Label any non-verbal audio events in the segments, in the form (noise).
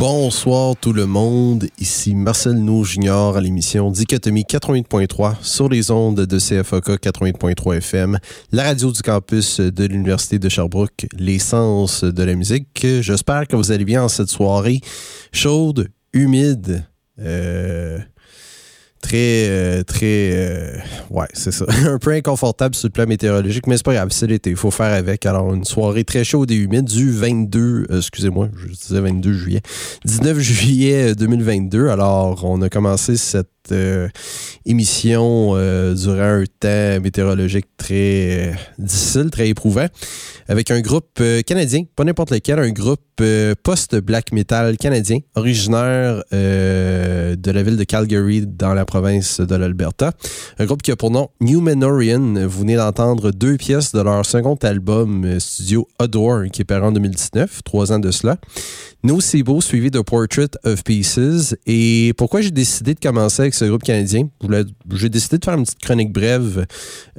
Bonsoir tout le monde, ici Marcel Nou Junior à l'émission Dichotomie 88.3 sur les ondes de CFOK 88.3 FM, la radio du campus de l'Université de Sherbrooke, l'essence de la musique. J'espère que vous allez bien en cette soirée chaude, humide, euh, très, euh, très, euh, ouais, c'est ça. (laughs) un peu inconfortable sur le plan météorologique, mais c'est pas grave, c'est l'été, il faut faire avec. Alors, une soirée très chaude et humide du 22, euh, excusez-moi, je disais 22 juillet, 19 juillet 2022. Alors, on a commencé cette émission durant un temps météorologique très difficile, très éprouvant, avec un groupe canadien, pas n'importe lequel, un groupe post-black metal canadien, originaire de la ville de Calgary dans la province de l'Alberta. Un groupe qui a pour nom Numenorian. Vous venez d'entendre deux pièces de leur second album euh, studio Adore, qui est paru en 2019, trois ans de cela. Nocebo, suivi de Portrait of Pieces. Et pourquoi j'ai décidé de commencer avec ce groupe canadien? J'ai décidé de faire une petite chronique brève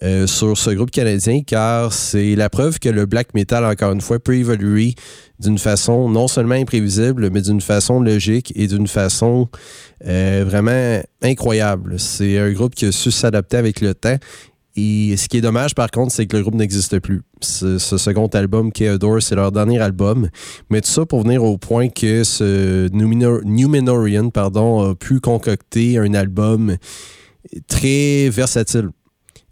euh, sur ce groupe canadien, car c'est la preuve que le black metal, encore une fois, peut évoluer d'une façon non seulement imprévisible, mais d'une façon logique et d'une façon euh, vraiment incroyable. C'est un groupe qui a su s'adapter avec le temps. Et ce qui est dommage, par contre, c'est que le groupe n'existe plus. Ce, second album, Chaodor, c'est leur dernier album. Mais tout ça pour venir au point que ce Numenorian pardon, a pu concocter un album très versatile.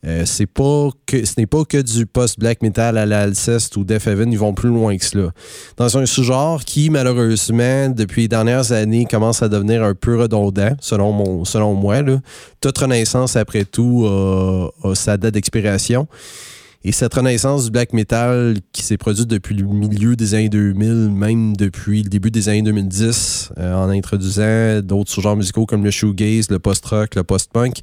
Euh, c'est pas que ce n'est pas que du post-black metal à l'Alceste ou Death Heaven, ils vont plus loin que cela. Dans un sous-genre qui, malheureusement, depuis les dernières années, commence à devenir un peu redondant, selon, mon, selon moi. Toute renaissance, après tout, a, sa date d'expiration. Et cette renaissance du black metal qui s'est produite depuis le milieu des années 2000, même depuis le début des années 2010, euh, en introduisant d'autres sous-genres musicaux comme le shoegaze, le post-rock, le post-punk,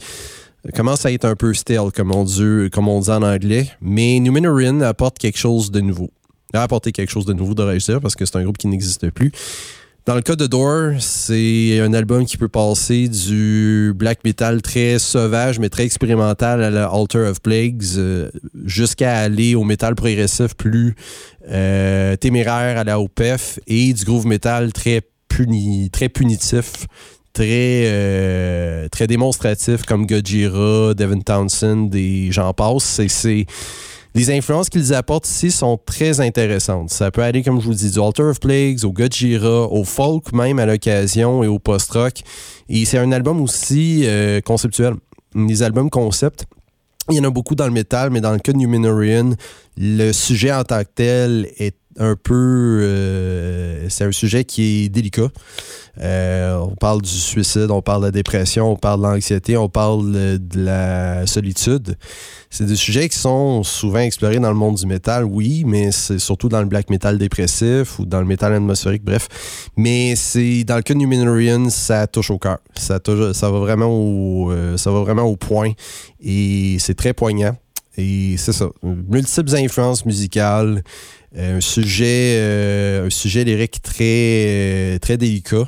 commence à être un peu stale, comme on dit, comme on dit en anglais. Mais Numenorian apporte quelque chose de nouveau. A apporté quelque chose de nouveau, de réussir, parce que c'est un groupe qui n'existe plus. Dans le cas de Door, c'est un album qui peut passer du black metal très sauvage, mais très expérimental à la Altar of Plagues, euh, jusqu'à aller au métal progressif plus euh, téméraire à la OPEF et du groove metal très, puni, très punitif, très, euh, très démonstratif comme Gojira, Devin Townsend et j'en passe. C'est, les influences qu'ils apportent ici sont très intéressantes. Ça peut aller, comme je vous dis, du Altar of Plagues, au Gojira, au folk même à l'occasion et au post-rock. Et c'est un album aussi euh, conceptuel. Les albums concept. Il y en a beaucoup dans le métal, mais dans le cas de Numenorian, le sujet en tant que tel est un peu. Euh, c'est un sujet qui est délicat. Euh, on parle du suicide, on parle de la dépression, on parle de l'anxiété, on parle de la solitude. C'est des sujets qui sont souvent explorés dans le monde du métal, oui, mais c'est surtout dans le black metal dépressif ou dans le métal atmosphérique, bref. Mais c'est dans le cas de Numenorian, ça touche au cœur. Ça, ça, va vraiment au, euh, ça va vraiment au point et c'est très poignant. Et c'est ça. Multiples influences musicales, euh, un sujet, un sujet lyrique très, très délicat.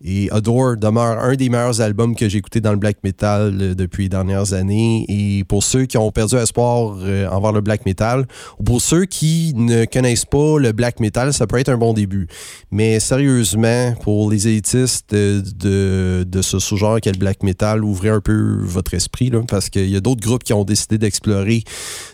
Et Adore demeure un des meilleurs albums que j'ai écouté dans le black metal euh, depuis les dernières années. Et pour ceux qui ont perdu espoir euh, envers le black metal, ou pour ceux qui ne connaissent pas le black metal, ça peut être un bon début. Mais sérieusement, pour les élitistes de, de, ce sous-genre qu'est le black metal, ouvrez un peu votre esprit, parce qu'il y a d'autres groupes qui ont décidé d'explorer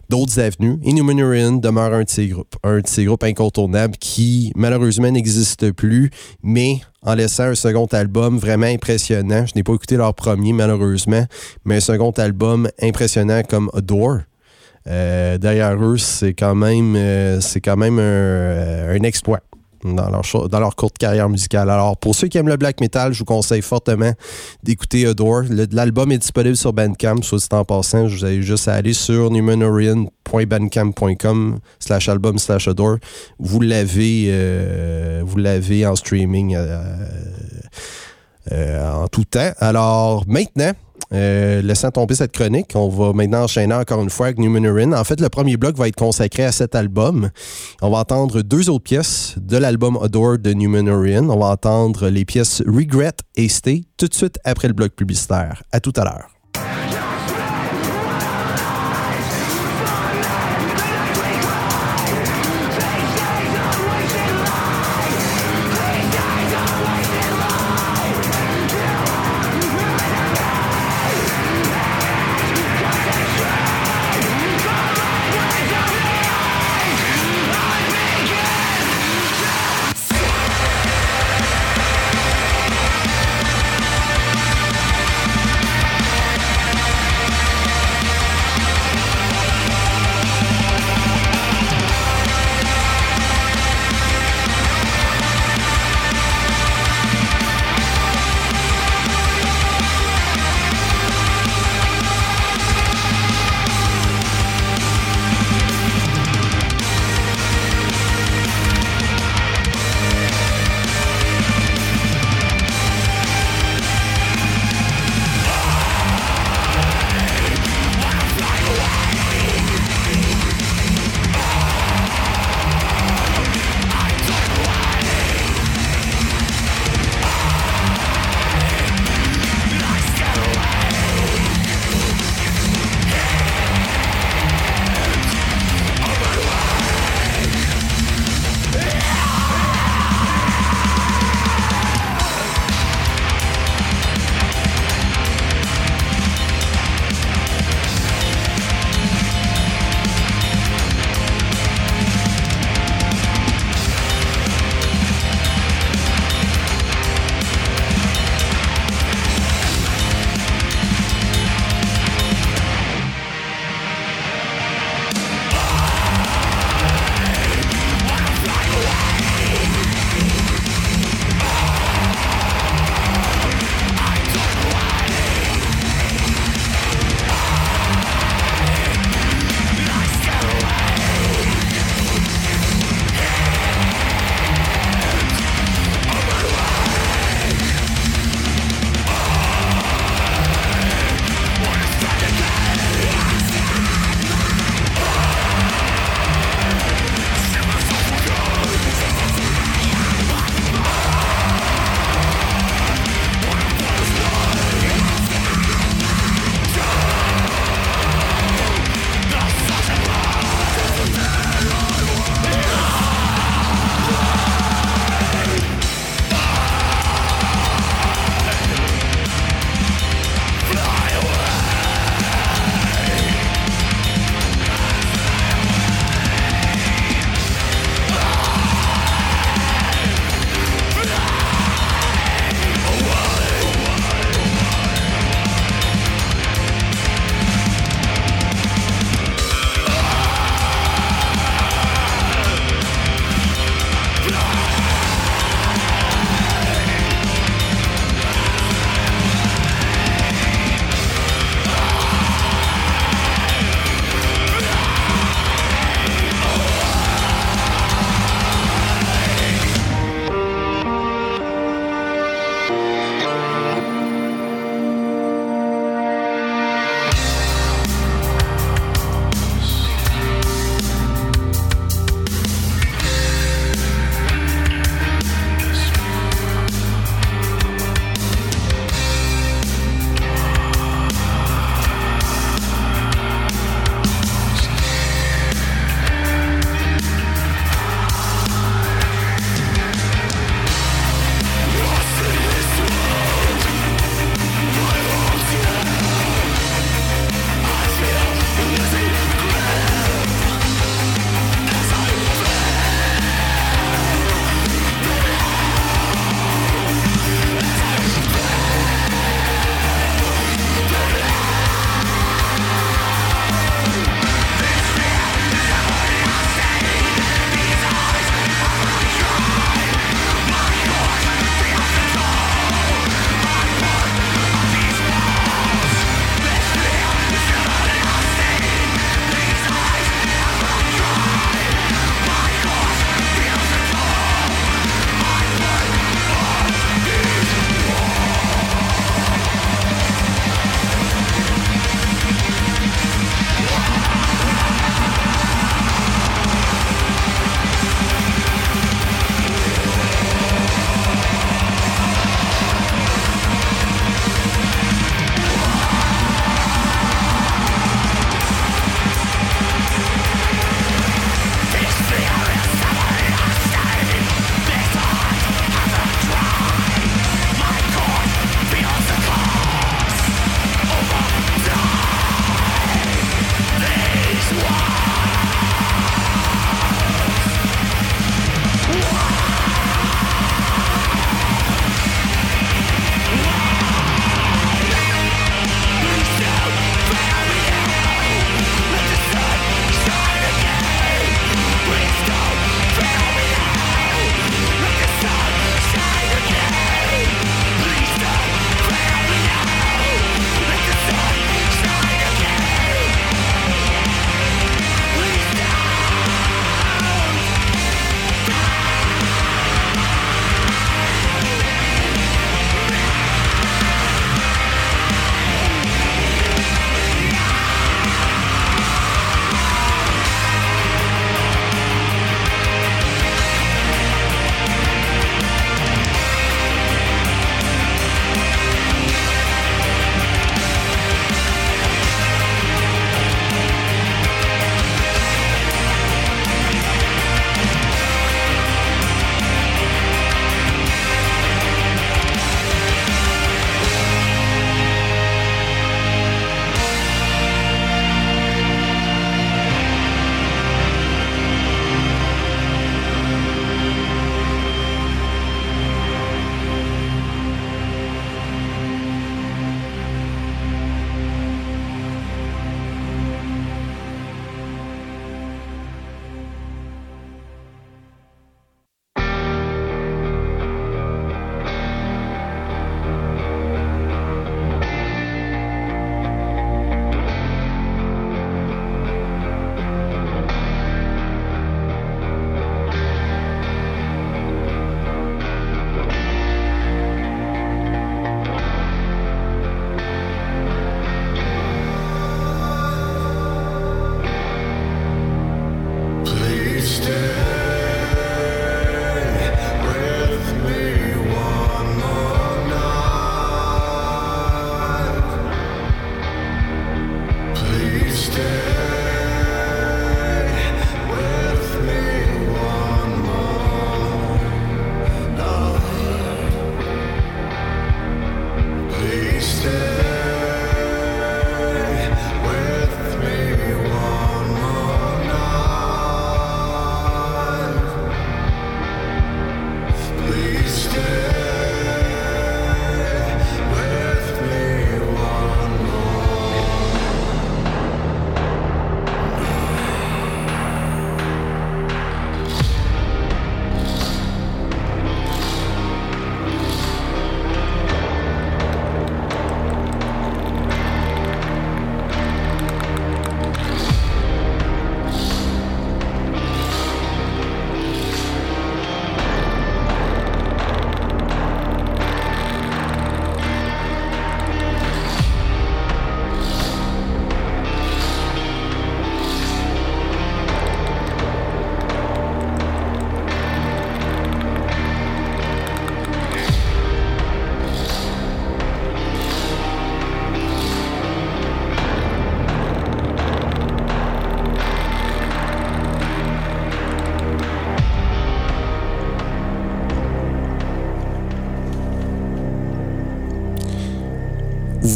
d'autres avenues. Inhumanarian demeure un de ces groupes, un de ces groupes incontournables qui malheureusement n'existe plus, mais en laissant un second album vraiment impressionnant. Je n'ai pas écouté leur premier, malheureusement, mais un second album impressionnant comme Adore. Euh, derrière eux, c'est quand même, euh, euh, un exploit dans leur, dans leur courte carrière musicale. Alors, pour ceux qui aiment le black metal, je vous conseille fortement d'écouter Adore. L'album est disponible sur Bandcamp, soit dit en passant. Je vous avez juste à aller sur numenorian.bandcamp.com slash album slash Adore. Vous l'avez euh, vous l'avez en streaming euh, euh, en tout temps. Alors, maintenant, euh, laissant tomber cette chronique, on va maintenant enchaîner encore une fois avec Numenorian. En fait, le premier bloc va être consacré à cet album. On va entendre deux autres pièces de l'album Adore de Numenorian. On va entendre les pièces Regret et Stay tout de suite après le bloc publicitaire. À tout à l'heure.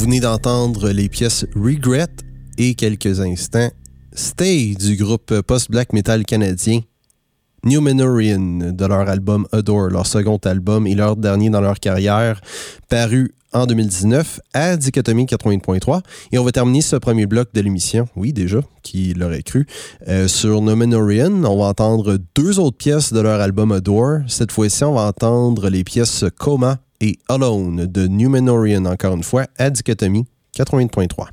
Venez d'entendre les pièces Regret et quelques instants Stay du groupe post-black metal canadien Numenorian de leur album Adore, leur second album et leur dernier dans leur carrière, paru en 2019 à Dichotomie 80.3. Et on va terminer ce premier bloc de l'émission, oui déjà, qui l'aurait cru, euh, sur Numenorian. On va entendre deux autres pièces de leur album Adore. Cette fois-ci, on va entendre les pièces Coma et Alone de Numenorian, encore une fois, à Dichotomie 80.3.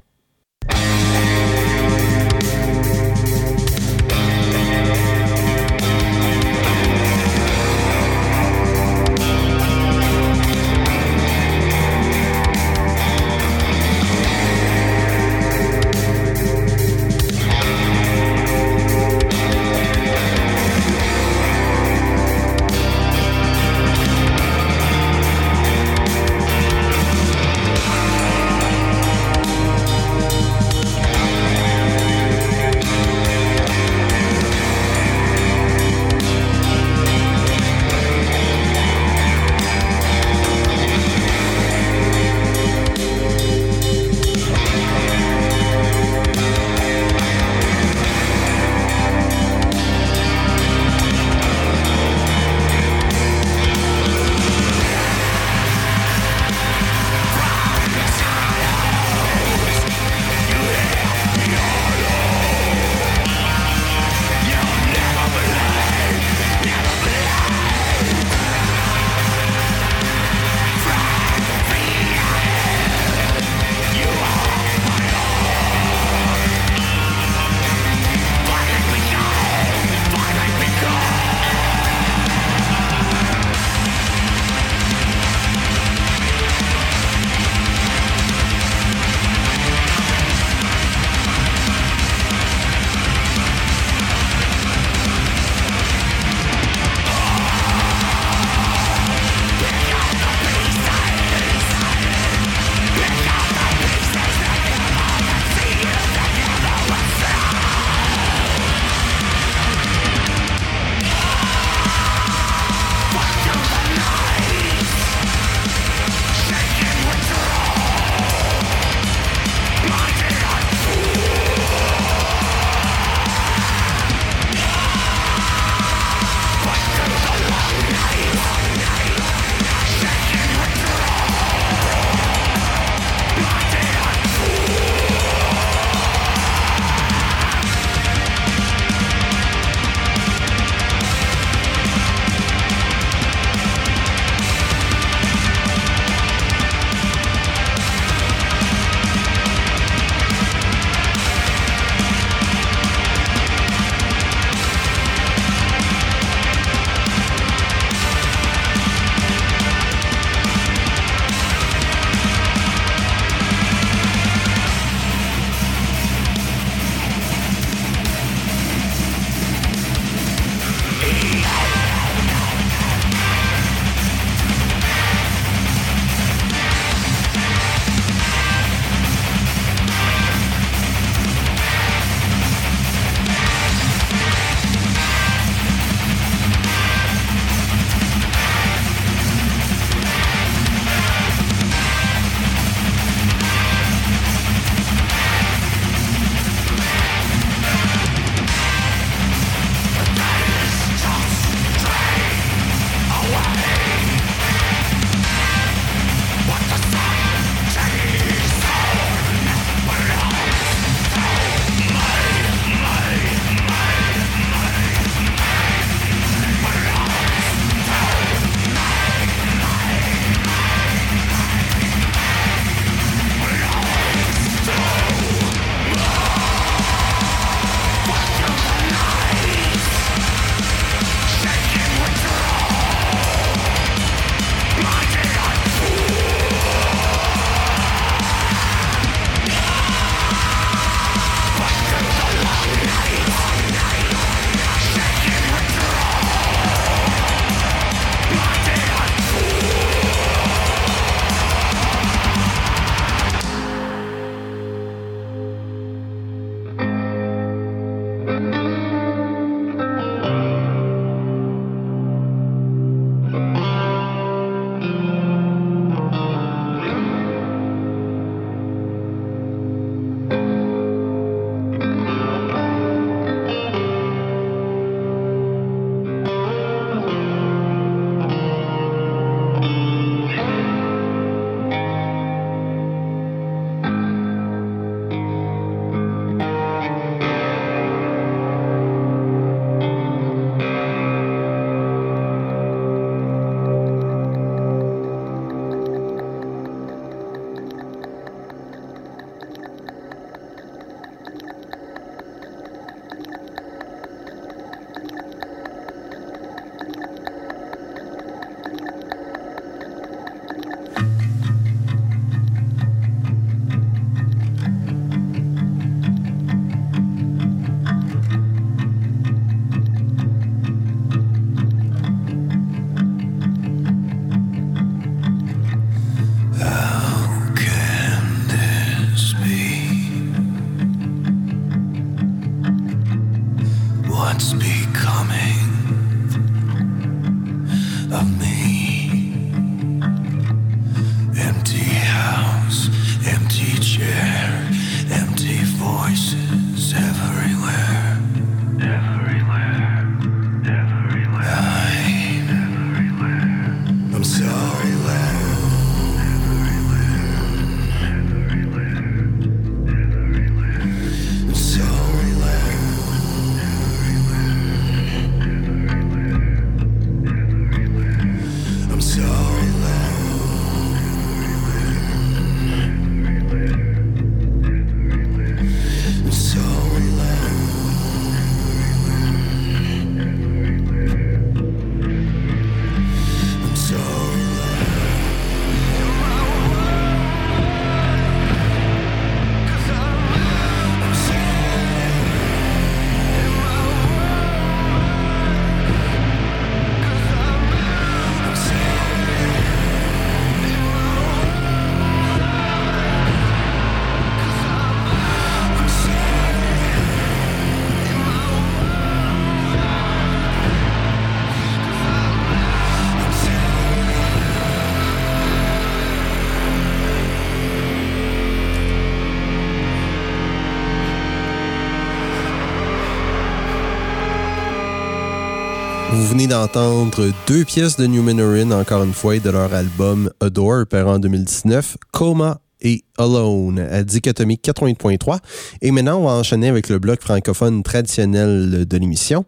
d'entendre deux pièces de Numenorian, encore une fois, de leur album Adore, paru en 2019, Coma et Alone, à Dichotomie 88.3. Et maintenant, on va enchaîner avec le bloc francophone traditionnel de l'émission.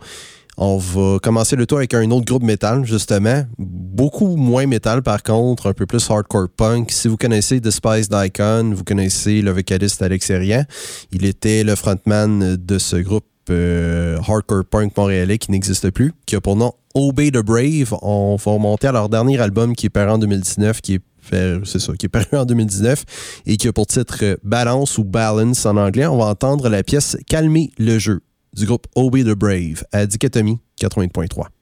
On va commencer le tour avec un autre groupe métal, justement. Beaucoup moins métal, par contre, un peu plus hardcore punk. Si vous connaissez Despised Icon, vous connaissez le vocaliste Alex Erian. Il était le frontman de ce groupe euh, hardcore punk montréalais qui n'existe plus, qui a pour nom Obey the Brave. On va remonter à leur dernier album qui est paru en 2019, qui est paru en 2019 et qui a pour titre Balance ou Balance en anglais. On va entendre la pièce Calmer le jeu du groupe Obey the Brave à Dichotomie 80.3.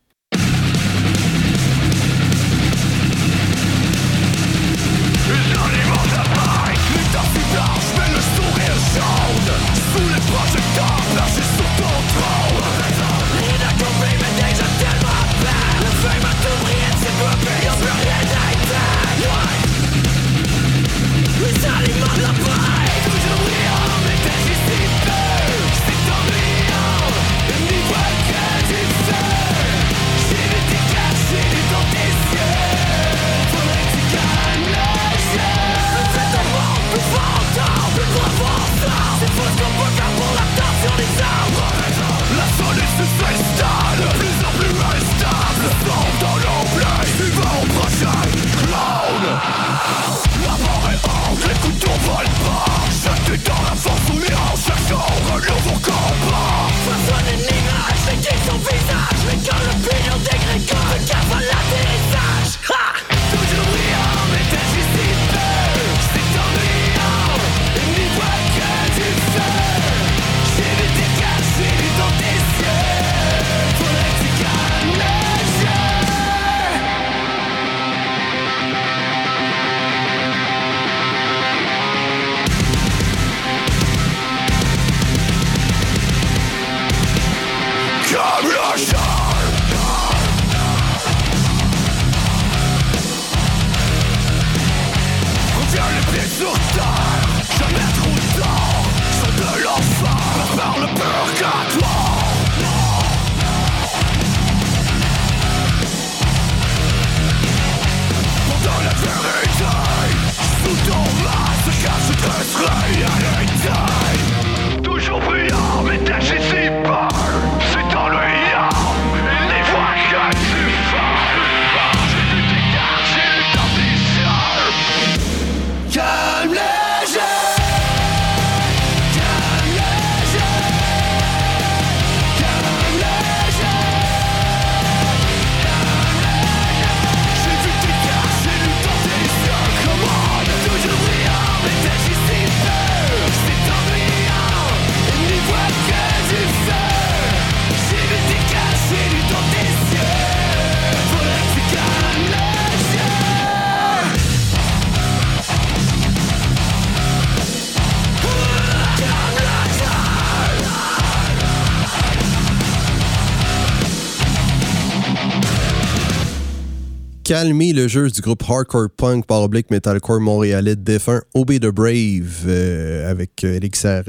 calmer le jeu du groupe hardcore punk par oblique metalcore montréalais défunt Obey the Brave euh, avec euh,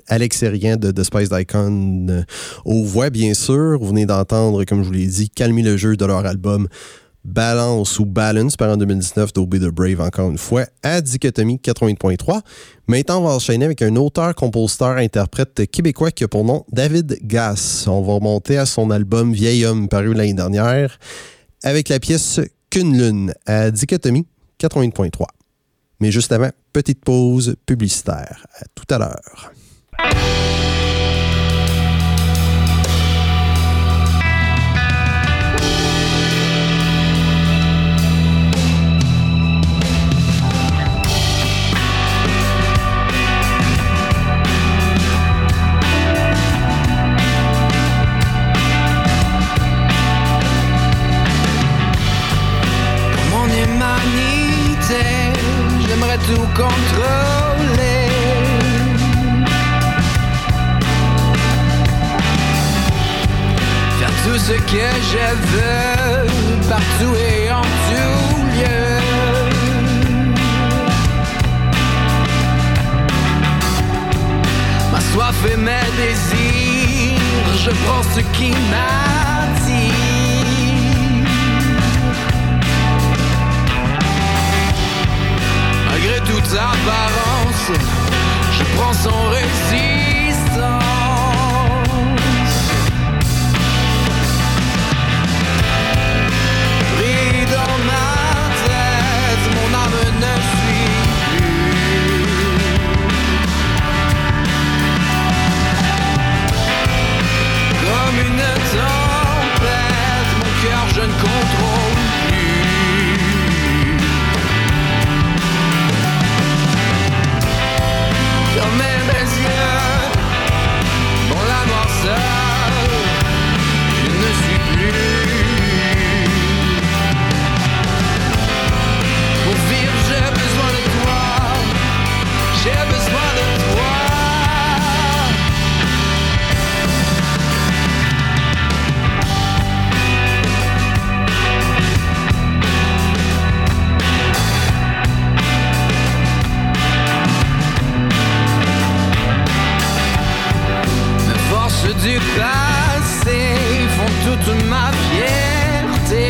Alex Serien de, The Spice Icon euh, aux voix bien sûr. Vous venez d'entendre, comme je vous l'ai dit, calmer le jeu de leur album Balance ou Balance par en 2019 d'Obey the Brave encore une fois à Dichotomie 80.3. Maintenant, on va enchaîner avec un auteur, compositeur, interprète québécois qui a pour nom David Gass. On va remonter à son album Vieil homme paru l'année dernière avec la pièce qu'une lune à Dichotomie 80.3. Mais juste avant, petite pause publicitaire. À tout à l'heure. Ce que je veux, partout et en tout lieu. Ma soif et mes désirs, je prends ce qui m'attire. d'apparence. Je prends son récit la Du passé font toute ma fierté.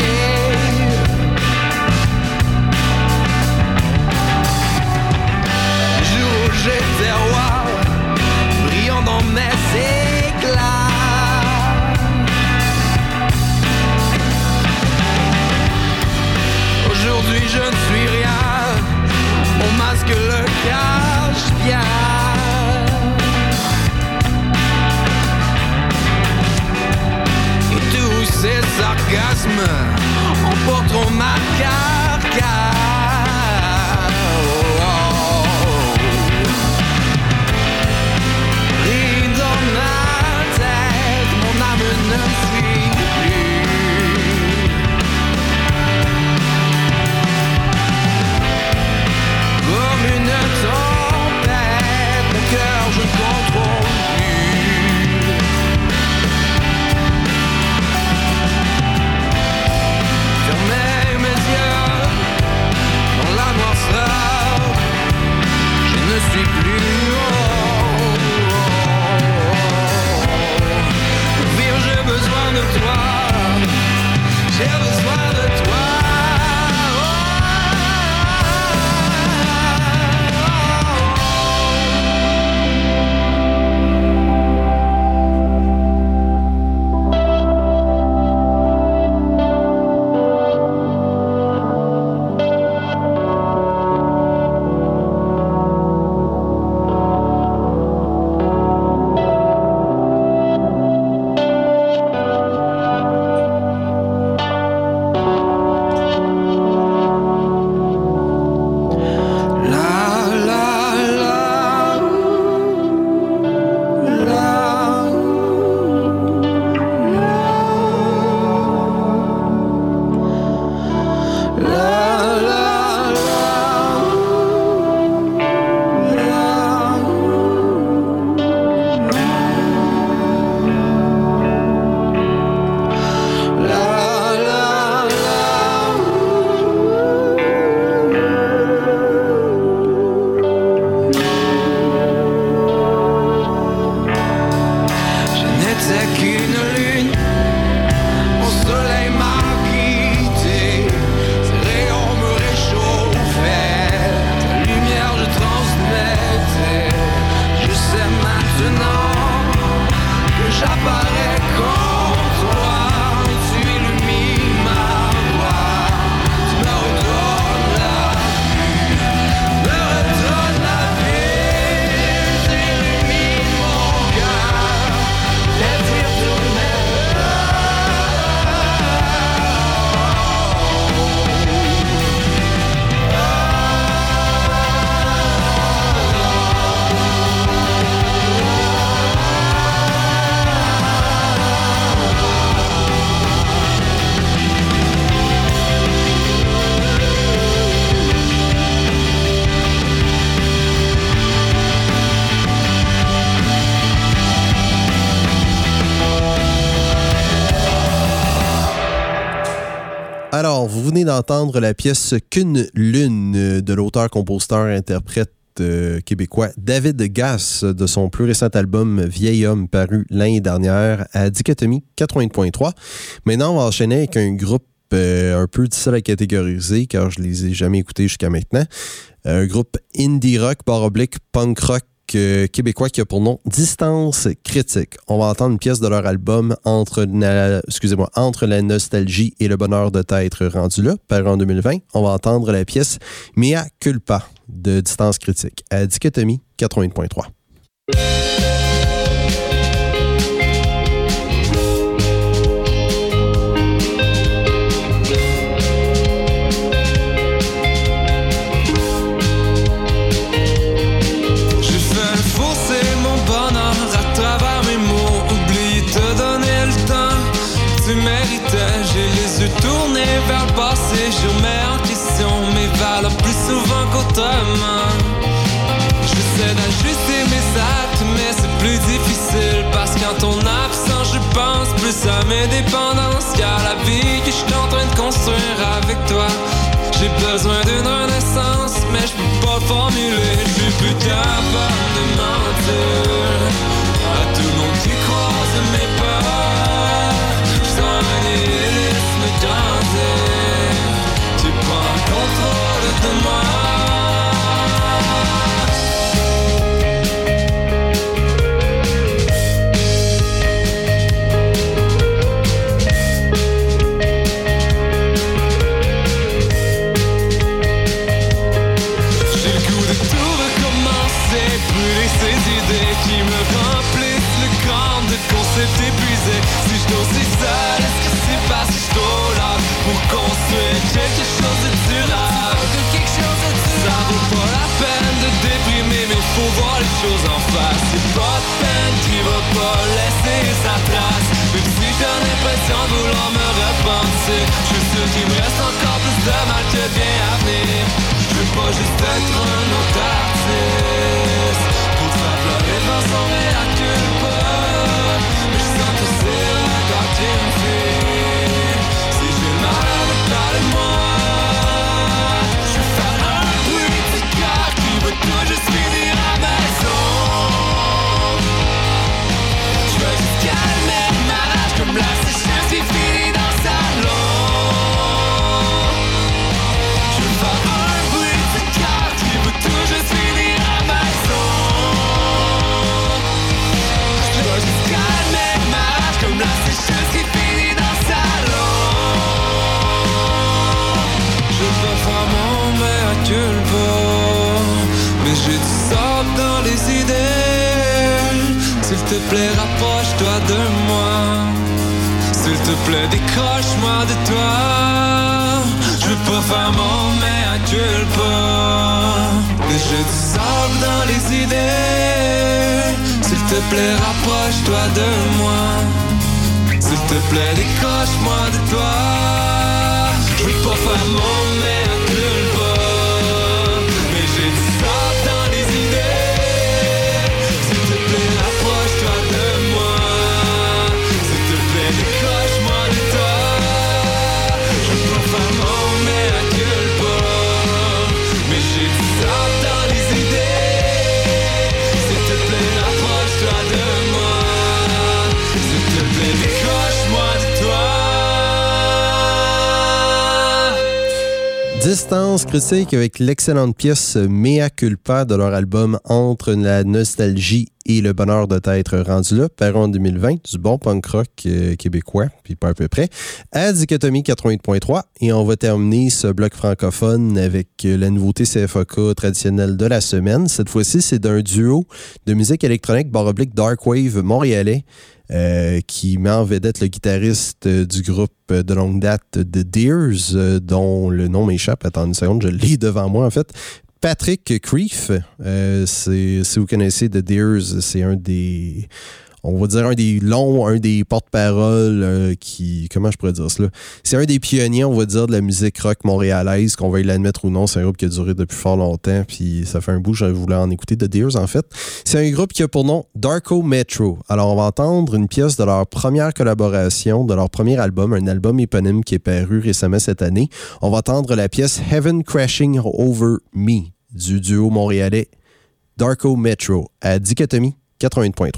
Les jours où j'étais roi, brillant dans mes éclats. Aujourd'hui je ne suis rien, mon masque le cache bien. Sarcasmes emporteront ma carcasse. D'entendre la pièce Qu'une lune euh, de l'auteur-compositeur-interprète euh, québécois David Gass de son plus récent album Vieil homme paru l'année dernière à Dichotomie 80.3. Maintenant, on va enchaîner avec un groupe euh, un peu difficile à catégoriser car je les ai jamais écoutés jusqu'à maintenant. Un groupe indie rock, bar oblique, punk rock québécois qui a pour nom Distance Critique. On va entendre une pièce de leur album Entre, la, nostalgie et le bonheur de t'être rendu là, paru en 2020. On va entendre la pièce Mea Culpa de Distance Critique à Dichotomie 80.3. en face. C'est pas de peine qui va pas laisser sa trace Même si j'ai l'impression de vouloir me repenser Je suis sûr qu'il me reste encore plus de mal que bien à venir. Je veux pas juste être un autre artiste. Pour faire pleurer devant son miracle te plaît rapproche-toi de moi. S'il te plaît décroche-moi de toi. Je veux pas faire mon meilleur culpa Mais j'ai du sable dans les idées. S'il te plaît rapproche-toi de moi. S'il te plaît, décroche-moi de toi. Je veux pas faire mon meilleur Distance critique avec l'excellente pièce Mea Culpa de leur album Entre la nostalgie et le bonheur de t'être rendu là, paru en 2020, du bon punk rock euh, québécois, puis pas à peu près, à Dichotomie 88.3. Et on va terminer ce bloc francophone avec euh, la nouveauté CFOK traditionnelle de la semaine. Cette fois-ci, c'est d'un duo de musique électronique barre oblique Dark Wave montréalais. Euh, qui met en vedette le guitariste euh, du groupe euh, de longue date The Deers, dont le nom m'échappe. Attends une seconde, je l'ai devant moi en fait. Patrick Creef, euh, si vous connaissez The Deers, c'est un des on va dire un des longs, un des porte-paroles euh, qui, comment je pourrais dire cela? C'est un des pionniers, on va dire, de la musique rock montréalaise, qu'on veuille l'admettre ou non. C'est un groupe qui a duré depuis fort longtemps, puis ça fait un bout, je voulais en écouter, The Deers, en fait. C'est un groupe qui a pour nom Darko Metro. Alors, on va entendre une pièce de leur première collaboration, de leur premier album, un album éponyme qui est paru récemment cette année. On va entendre la pièce Heaven Crashing Over Me du duo montréalais Darko Metro à Dichotomie 80.3.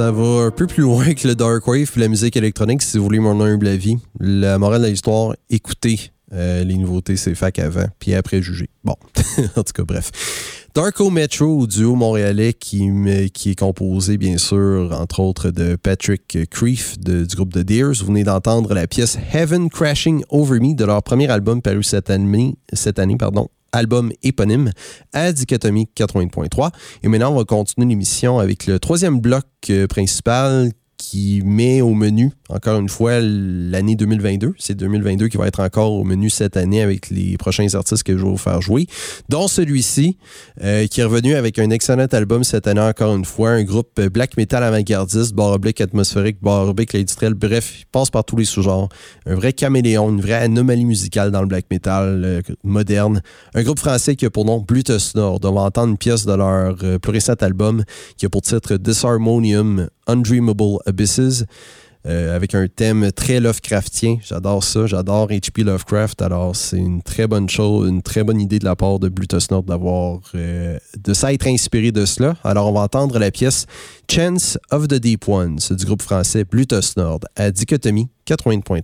Ça va un peu plus loin que le Dark Wave et la musique électronique, si vous voulez mon humble avis. La morale de l'histoire, écoutez euh, les nouveautés, c'est fac avant, puis après juger. Bon, (laughs) en tout cas, bref. Darko Metro, duo montréalais qui, qui est composé, bien sûr, entre autres, de Patrick Creef du groupe The Deers. Vous venez d'entendre la pièce Heaven Crashing Over Me de leur premier album paru cette année, cette année pardon, album éponyme à Dichotomie 80.3. Et maintenant, on va continuer l'émission avec le troisième bloc euh, principal qui met au menu, encore une fois, l'année 2022. C'est 2022 qui va être encore au menu cette année avec les prochains artistes que je vais vous faire jouer, dont celui-ci, euh, qui est revenu avec un excellent album cette année, encore une fois, un groupe black metal avant-gardiste, bar oblique atmosphérique, bar oblique industriel, bref, il passe par tous les sous-genres. Un vrai caméléon, une vraie anomalie musicale dans le black metal euh, moderne. Un groupe français qui a pour nom Blutus Nord. On va entendre une pièce de leur euh, plus récent album qui a pour titre Disharmonium Undreamable Abysses, euh, avec un thème très Lovecraftien. J'adore ça, j'adore H.P. Lovecraft. Alors, c'est une très bonne chose, une très bonne idée de la part de Blutus Nord d'avoir, euh, de s'être inspiré de cela. Alors, on va entendre la pièce Chance of the Deep Ones du groupe français Blutus Nord à Dichotomie 80.3.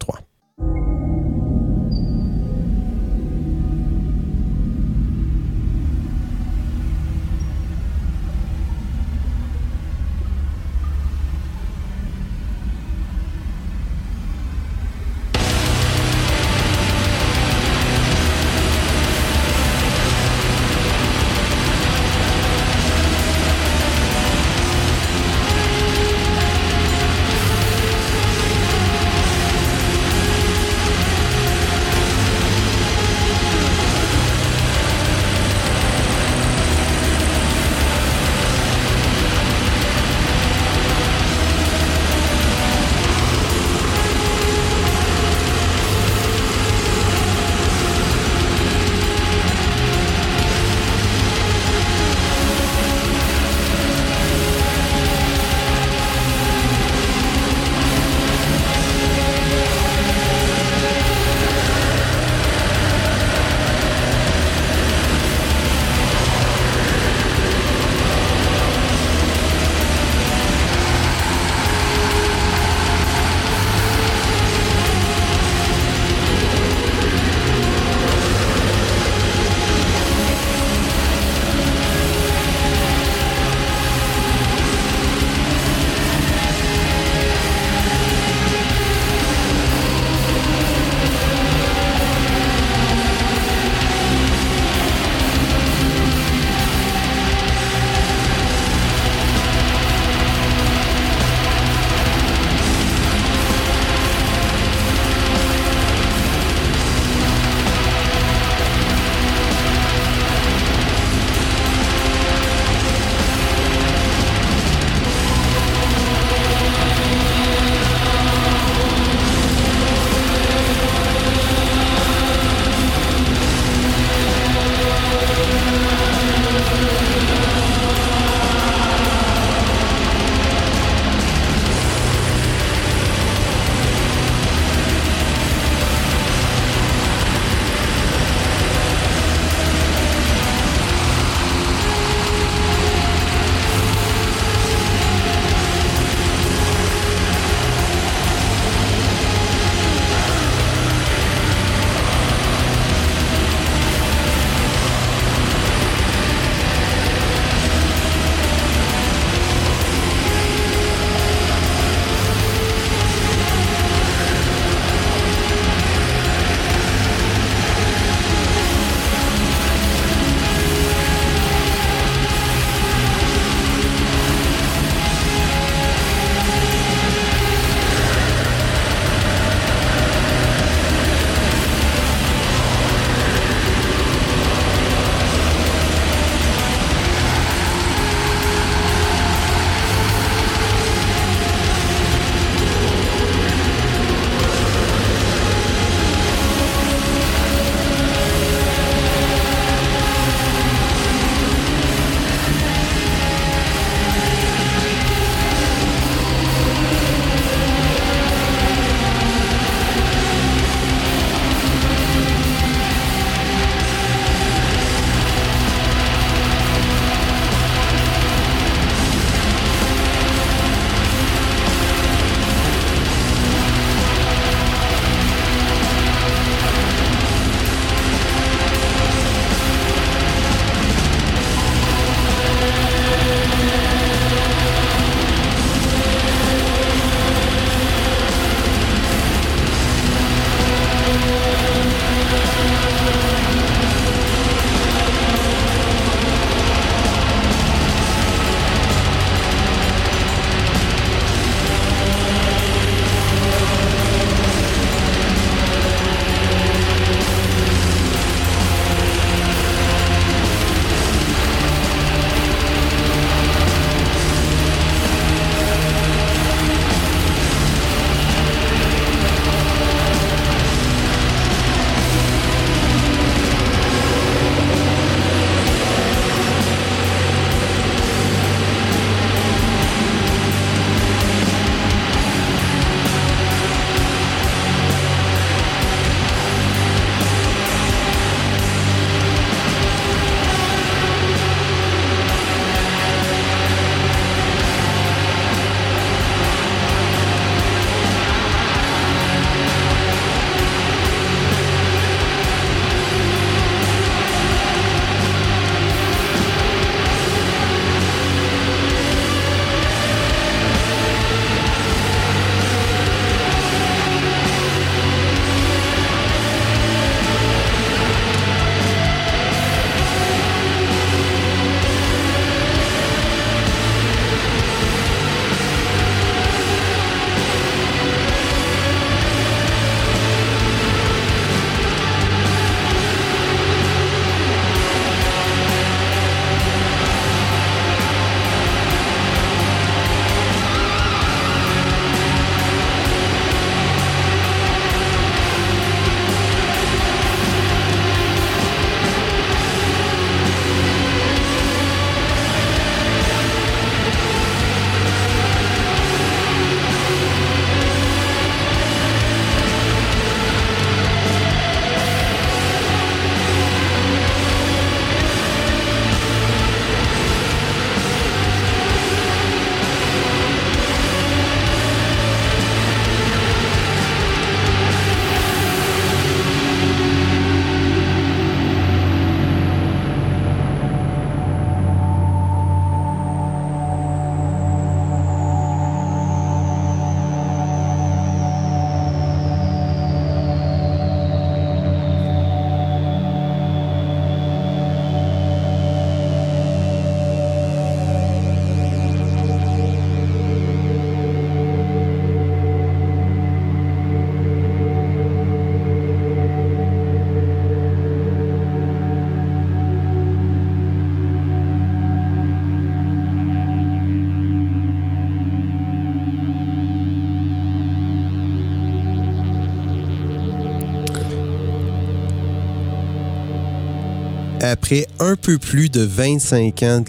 Après un peu plus de 25 ans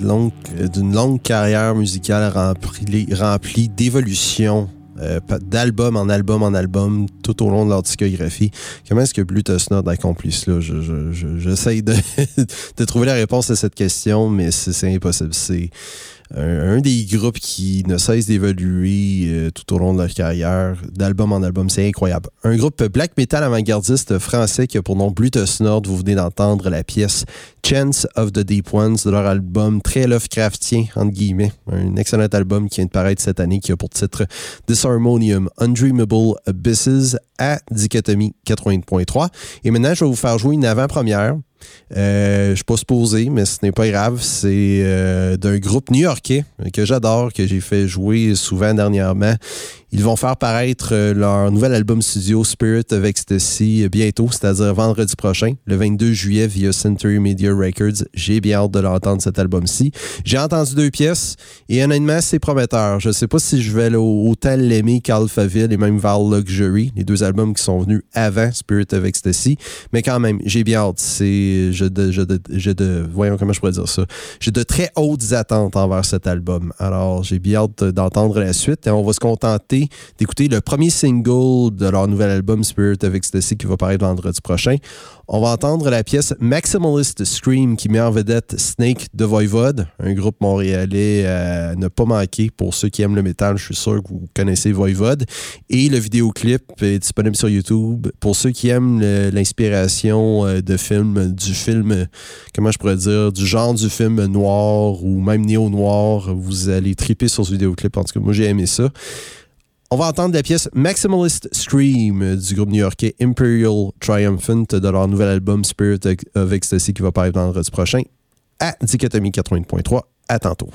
d'une longue carrière musicale remplie, remplie d'évolutions, euh, d'album en album en album, tout au long de leur discographie, comment est-ce que Bluetooth Nord accomplit cela? Je- je- (laughs) de, trouver la réponse à cette question, mais c'est impossible. Un, des groupes qui ne cesse d'évoluer euh, tout au long de leur carrière, d'album en album. C'est incroyable. Un groupe black metal avant-gardiste français qui a pour nom Bluetooth Nord. Vous venez d'entendre la pièce Chance of the Deep Ones de leur album très Lovecraftien, entre guillemets. Un excellent album qui vient de paraître cette année qui a pour titre Disharmonium Undreamable Abysses à Dichotomie 80.3. Et maintenant, je vais vous faire jouer une avant-première. Euh, je suis pas supposé, mais ce n'est pas grave. C'est euh, d'un groupe new-yorkais que j'adore, que j'ai fait jouer souvent dernièrement. Ils vont faire paraître euh, leur nouvel album studio Spirit of Ecstasy euh, bientôt, c'est-à-dire vendredi prochain, le 22 juillet via Century Media Records. J'ai bien hâte de l'entendre cet album-ci. J'ai entendu deux pièces et honnêtement, c'est prometteur. Je sais pas si je vais au- autant l'aimer qu'Alphaville et même Val Luxury, les deux albums qui sont venus avant Spirit of Ecstasy, mais quand même, j'ai bien hâte. C'est, je, de, je, de, je de, voyons comment je pourrais dire ça. J'ai de très hautes attentes envers cet album. Alors, j'ai bien hâte d'entendre la suite et on va se contenter d'écouter le premier single de leur nouvel album Spirit of Ecstasy qui va paraître vendredi prochain. On va entendre la pièce Maximalist Scream qui met en vedette Snake de Voivode, un groupe montréalais à ne pas manquer pour ceux qui aiment le métal. Je suis sûr que vous connaissez Voivode. Et le vidéoclip est disponible sur YouTube. Pour ceux qui aiment l'inspiration euh, de films, du film, euh, comment je pourrais dire, du genre du film noir ou même néo-noir, vous allez triper sur ce vidéoclip. En tout cas, moi j'ai aimé ça. On va entendre la pièce Maximalist Scream du groupe new-yorkais Imperial Triumphant de leur nouvel album Spirit of Ecstasy qui va paraître vendredi prochain à Dichotomie 80.3. À tantôt.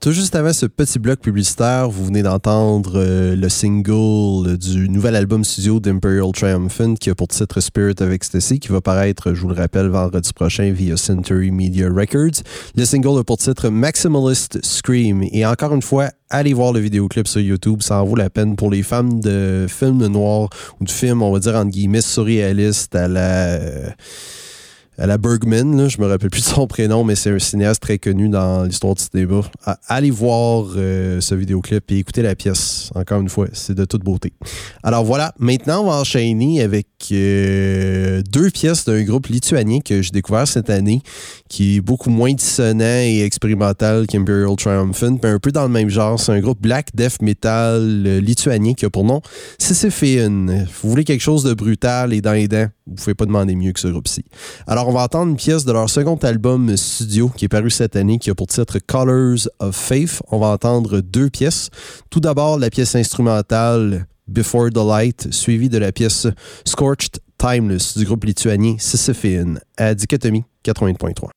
Tout juste avant ce petit bloc publicitaire, vous venez d'entendre euh, le single du nouvel album studio d'Imperial Triumphant qui a pour titre Spirit of Ecstasy, qui va paraître, je vous le rappelle, vendredi prochain via Century Media Records. Le single a pour titre Maximalist Scream. Et encore une fois, allez voir le vidéoclip sur YouTube, ça en vaut la peine pour les fans de films noirs ou de films, on va dire, entre guillemets, surréalistes à la... la Bergman, là, je me rappelle plus de son prénom, mais c'est un cinéaste très connu dans l'histoire du cinéma. Allez voir euh, ce vidéoclip et écoutez la pièce. Encore une fois, c'est de toute beauté. Alors voilà, maintenant on va enchaîner avec deux pièces d'un groupe lituanien que j'ai découvert cette année, qui est beaucoup moins dissonant et expérimental qu'Imperial Triumphant, mais un peu dans le même genre. C'est un groupe black death metal euh, lituanien qui a pour nom Sisyphean. Vous voulez quelque chose de brutal et dans les dents, vous pouvez pas demander mieux que ce groupe-ci. Alors, on va entendre une pièce de leur second album studio qui est paru cette année, qui a pour titre Colors of Faith. On va entendre deux pièces. Tout d'abord, la pièce instrumentale Before the Light, suivie de la pièce Scorched Timeless du groupe lituanien Sisyphean à Dichotomie 80.3.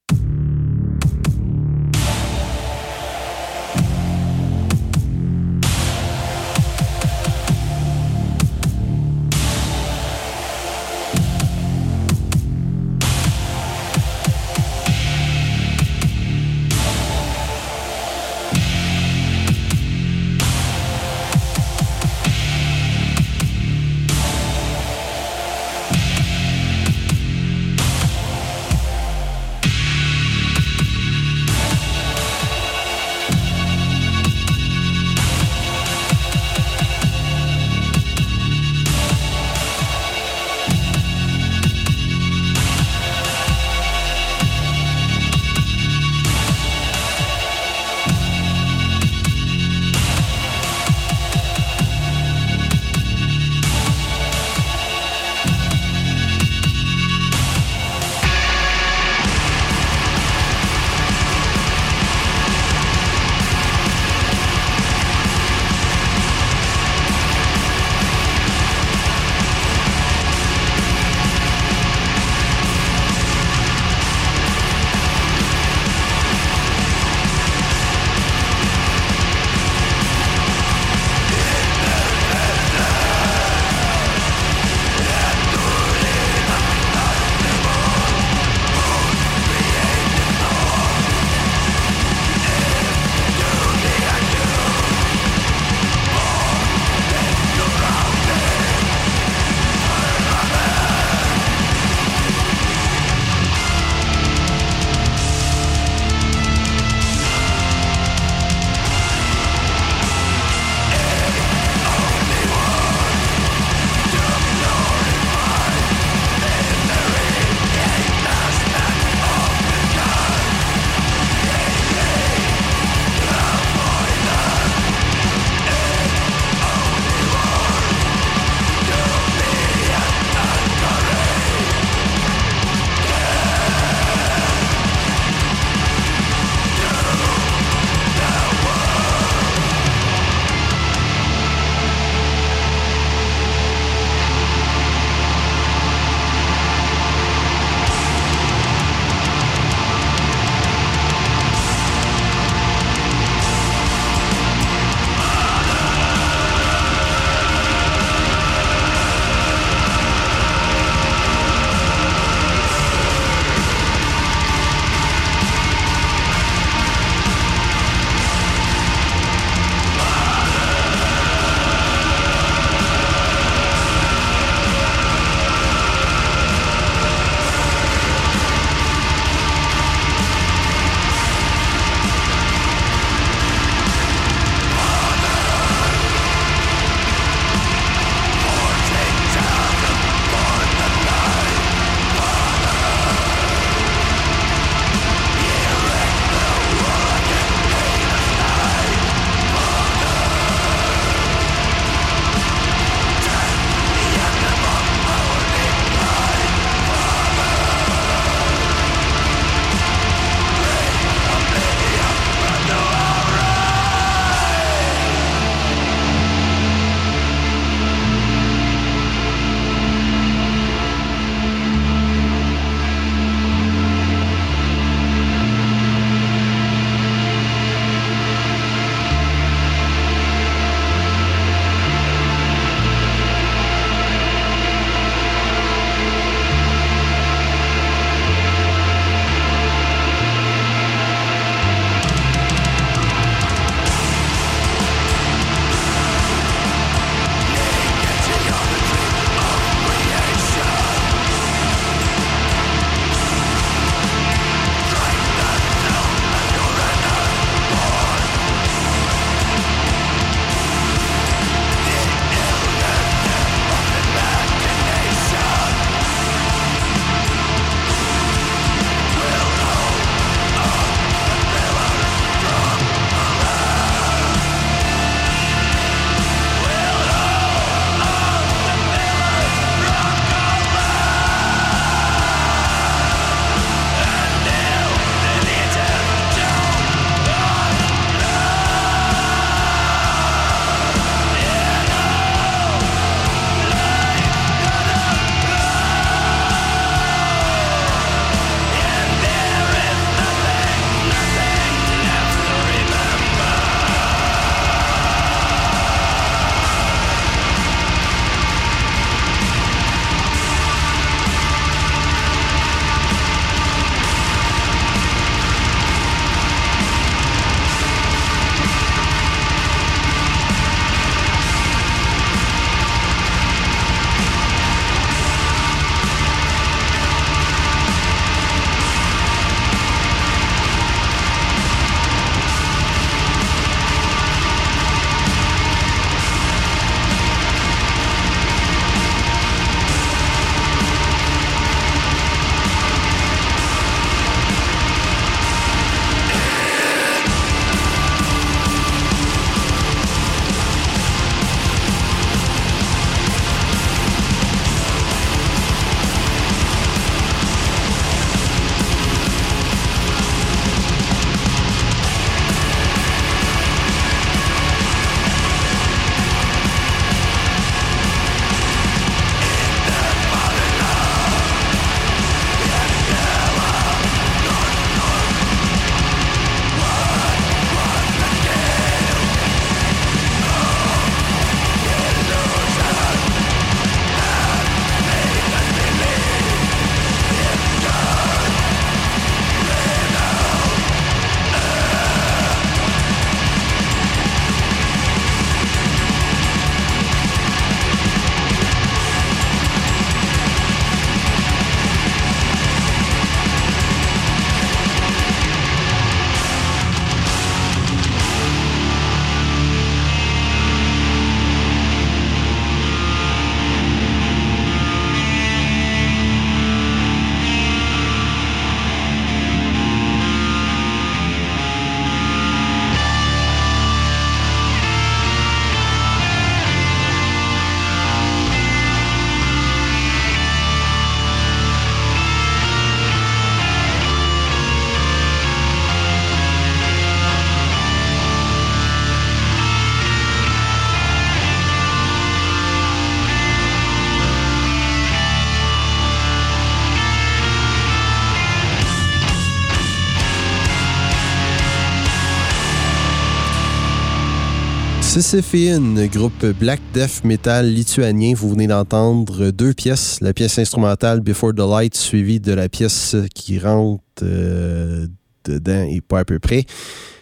Sisyphean, groupe black death metal lituanien. Vous venez d'entendre deux pièces. La pièce instrumentale Before the Light, suivie de la pièce qui rentre euh, dedans et pas à peu près.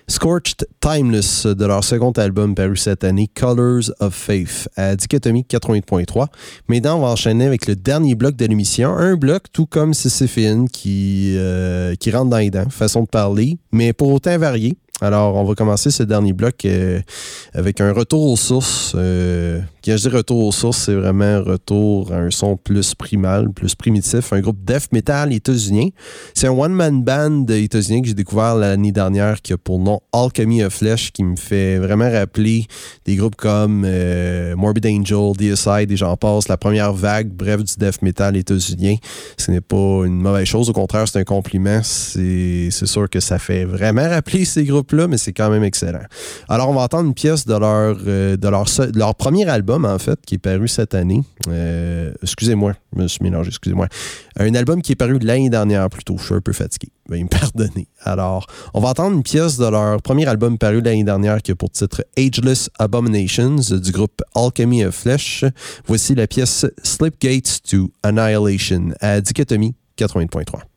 Scorched Timeless de leur second album paru cette année, Colors of Faith, à Dichotomie 88.3. Maintenant, on va enchaîner avec le dernier bloc de l'émission. Un bloc tout comme Sisyphean qui, euh, rentre dans les dents, façon de parler, mais pour autant varié. Alors, on va commencer ce dernier bloc euh, avec un retour aux sources. Euh, quand je dis retour aux sources, c'est vraiment retour à un son plus primal, plus primitif. Un groupe death metal états-unien. C'est un one-man band états-unien que j'ai découvert l'année dernière qui a pour nom Alchemy of Flesh, qui me fait vraiment rappeler des groupes comme euh, Morbid Angel, DSI, des gens passent, la première vague, bref, du death metal états-unien. Ce n'est pas une mauvaise chose, au contraire, c'est un compliment. C'est sûr que ça fait vraiment rappeler ces groupes-là, mais c'est quand même excellent. Alors, on va entendre une pièce de leur, euh, de leur, de leur premier album, en fait, qui est paru cette année. Euh, excusez-moi, je me suis mélangé, excusez-moi. Un album qui est paru l'année dernière plutôt. Je suis un peu fatigué. Veuillez me (laughs) pardonner. Alors, on va entendre une pièce de leur premier album paru l'année dernière qui a pour titre Ageless Abominations du groupe Alchemy of Flesh. Voici la pièce Slipgates to Annihilation à Dichotomie 80.3.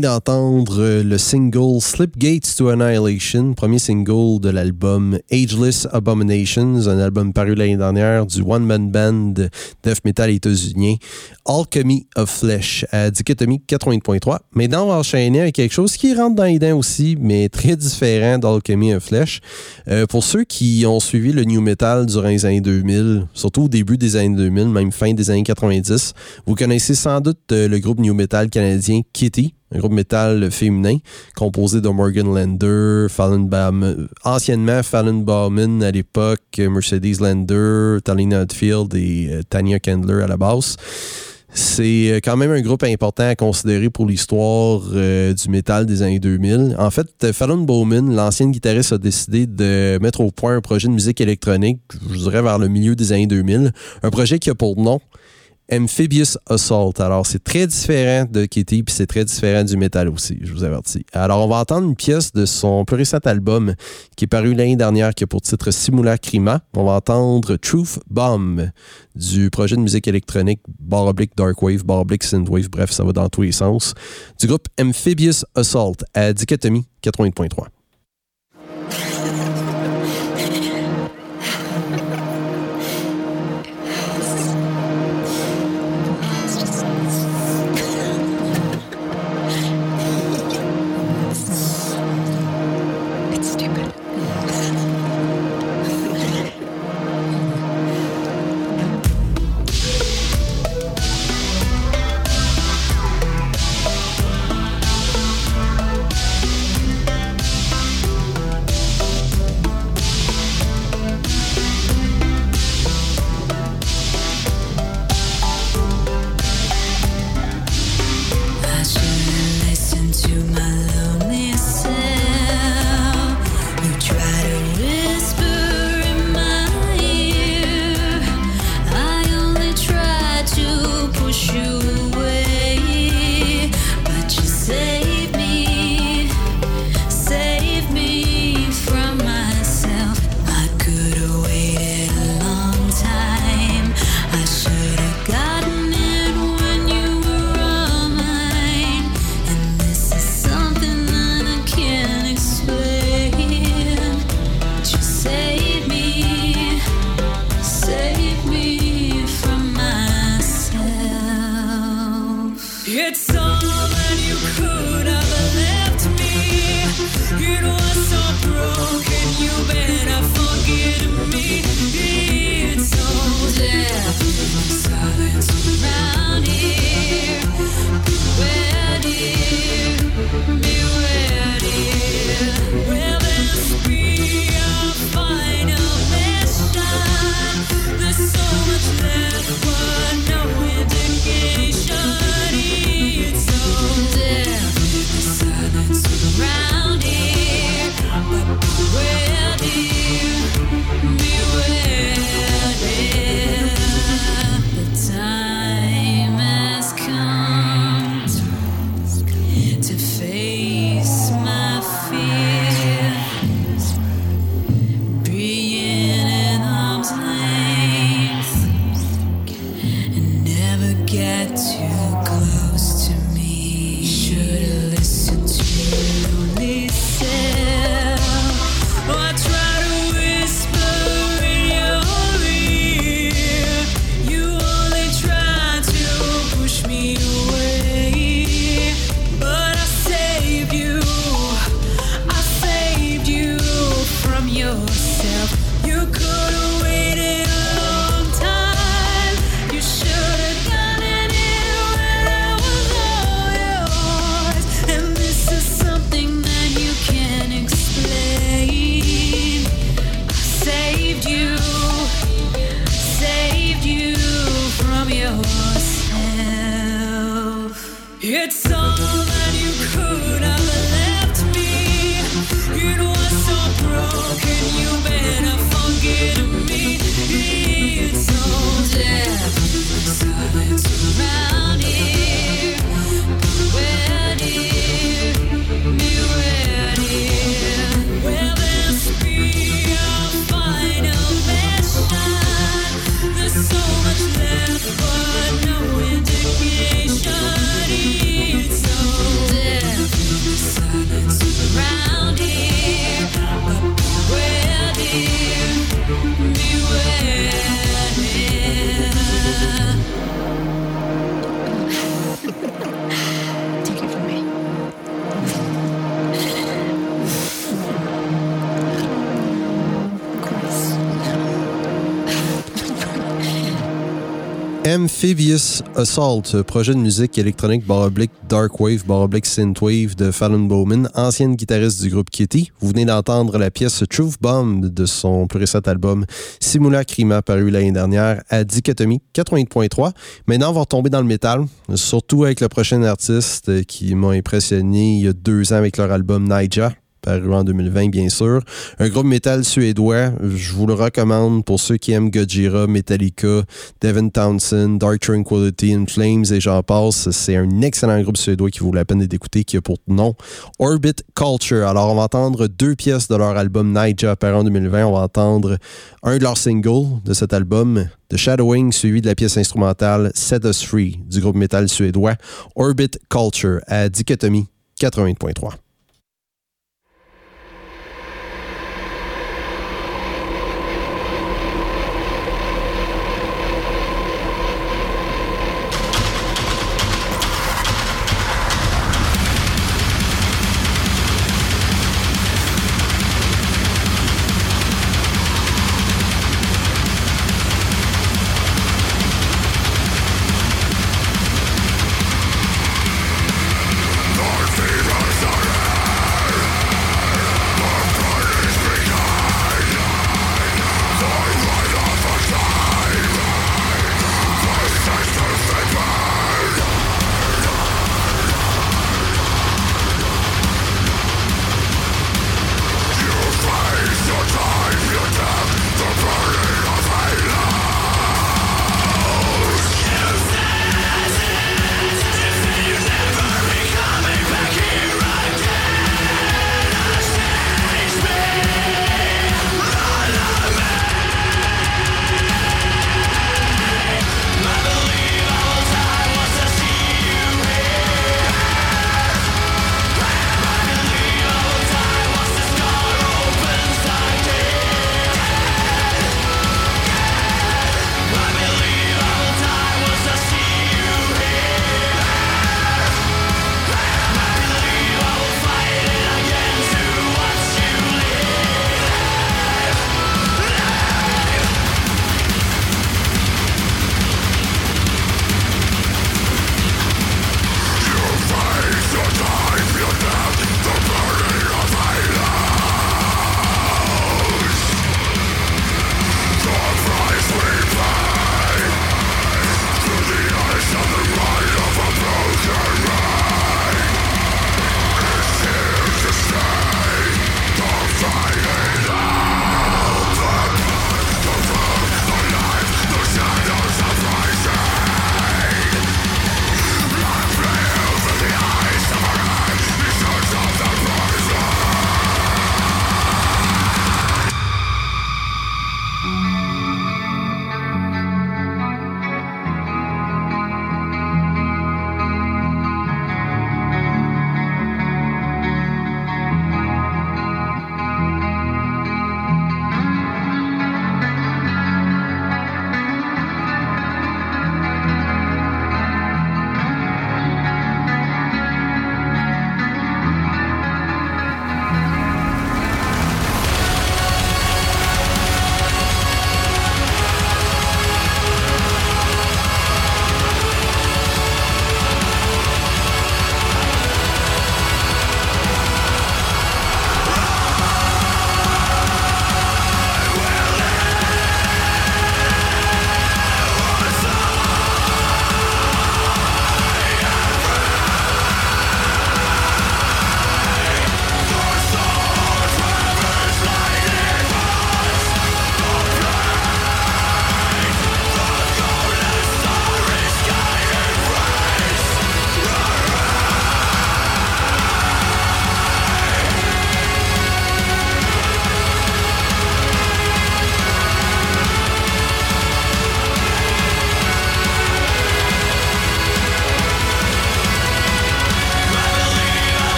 d'entendre euh, le single Slipgates to Annihilation, premier single de l'album Ageless Abominations, un album paru l'année dernière du one-man band death metal états-unien Alchemy of Flesh à Dichotomie 80.3. Maintenant, on va enchaîner avec quelque chose qui rentre dans les dents aussi, mais très différent d'Alchemy of Flesh. Euh, pour ceux qui ont suivi le new metal durant les années 2000, surtout au début des années 2000, même fin des années 90, vous connaissez sans doute euh, le groupe new metal canadien Kitty un groupe métal féminin composé de Morgan Lander, Fallon Bauman, anciennement Fallon Bauman à l'époque, Mercedes Lander, Talina Hatfield et euh, Tanya Kendler à la basse. C'est euh, quand même un groupe important à considérer pour l'histoire euh, du métal des années 2000. En fait, Fallon Bowman, l'ancienne guitariste, a décidé de mettre au point un projet de musique électronique, je dirais vers le milieu des années 2000. Un projet qui a pour nom Amphibious Assault. Alors, c'est très différent de Kitty, puis c'est très différent du métal aussi, je vous avertis. Alors, on va entendre une pièce de son plus récent album qui est paru l'année dernière, qui a pour titre Simulacrima. On va entendre Truth Bomb du projet de musique électronique Bar Oblique Darkwave, Bar Oblique Synthwave, bref, ça va dans tous les sens, du groupe Amphibious Assault à Dichotomie 80.3. Amphibious Assault, projet de musique électronique baroblique Darkwave, baroblique Synthwave de Fallon Bowman, ancienne guitariste du groupe Kitty. Vous venez d'entendre la pièce Truth Bomb de son plus récent album Simulacre Rima, paru l'année dernière à Dichotomie 88.3. Maintenant, on va retomber dans le métal, surtout avec le prochain artiste qui m'a impressionné il y a deux ans avec leur album Naija paru en 2020, bien sûr. Un groupe métal suédois, je vous le recommande pour ceux qui aiment Gojira, Metallica, Devin Townsend, Dark Tranquility, In Flames et j'en passe. C'est un excellent groupe suédois qui vaut la peine d'écouter, qui a pour nom Orbit Culture. Alors, on va entendre deux pièces de leur album Nightja, paru en 2020. On va entendre un de leurs singles de cet album, The Shadowing, suivi de la pièce instrumentale Set Us Free du groupe métal suédois Orbit Culture à Dichotomie 80.3.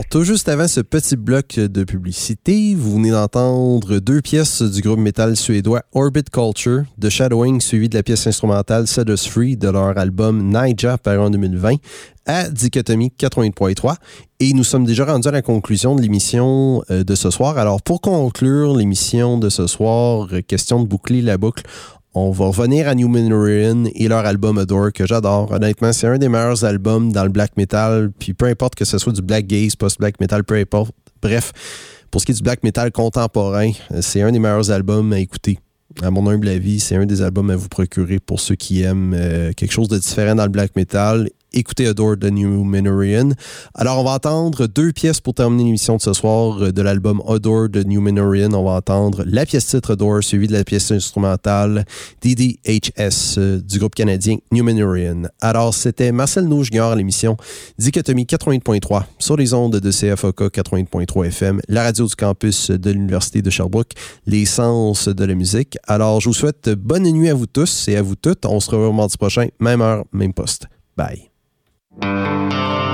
Alors, tout juste avant ce petit bloc de publicité, vous venez d'entendre deux pièces du groupe métal suédois Orbit Culture, de Shadowing, suivi de la pièce instrumentale Set Us Free de leur album Naija, paru en 2020, à Dichotomie 88.3. Et nous sommes déjà rendus à la conclusion de l'émission euh, de ce soir. Alors, pour conclure l'émission de ce soir, euh, question de boucler la boucle, on va revenir à Numenorian et leur album Adore que j'adore. Honnêtement, c'est un des meilleurs albums dans le black metal. Puis peu importe que ce soit du black gaze, post-black metal, peu importe. Bref, pour ce qui est du black metal contemporain, c'est un des meilleurs albums à écouter. À mon humble avis, c'est un des albums à vous procurer pour ceux qui aiment euh, quelque chose de différent dans le black metal écoutez Adore de New Minorian. Alors, on va entendre deux pièces pour terminer l'émission de ce soir euh, de l'album Adore de New Minorian. On va entendre la pièce titre Adore, suivie de la pièce instrumentale DDHS euh, du groupe canadien New Minorian. Alors, c'était Marcel Nouge à l'émission Dichotomie 80.3 sur les ondes de CFOK 80.3 FM, la radio du campus de l'Université de Sherbrooke, l'essence de la musique. Alors, je vous souhaite bonne nuit à vous tous et à vous toutes. On se revoit mardi prochain, même heure, même poste. Bye. Música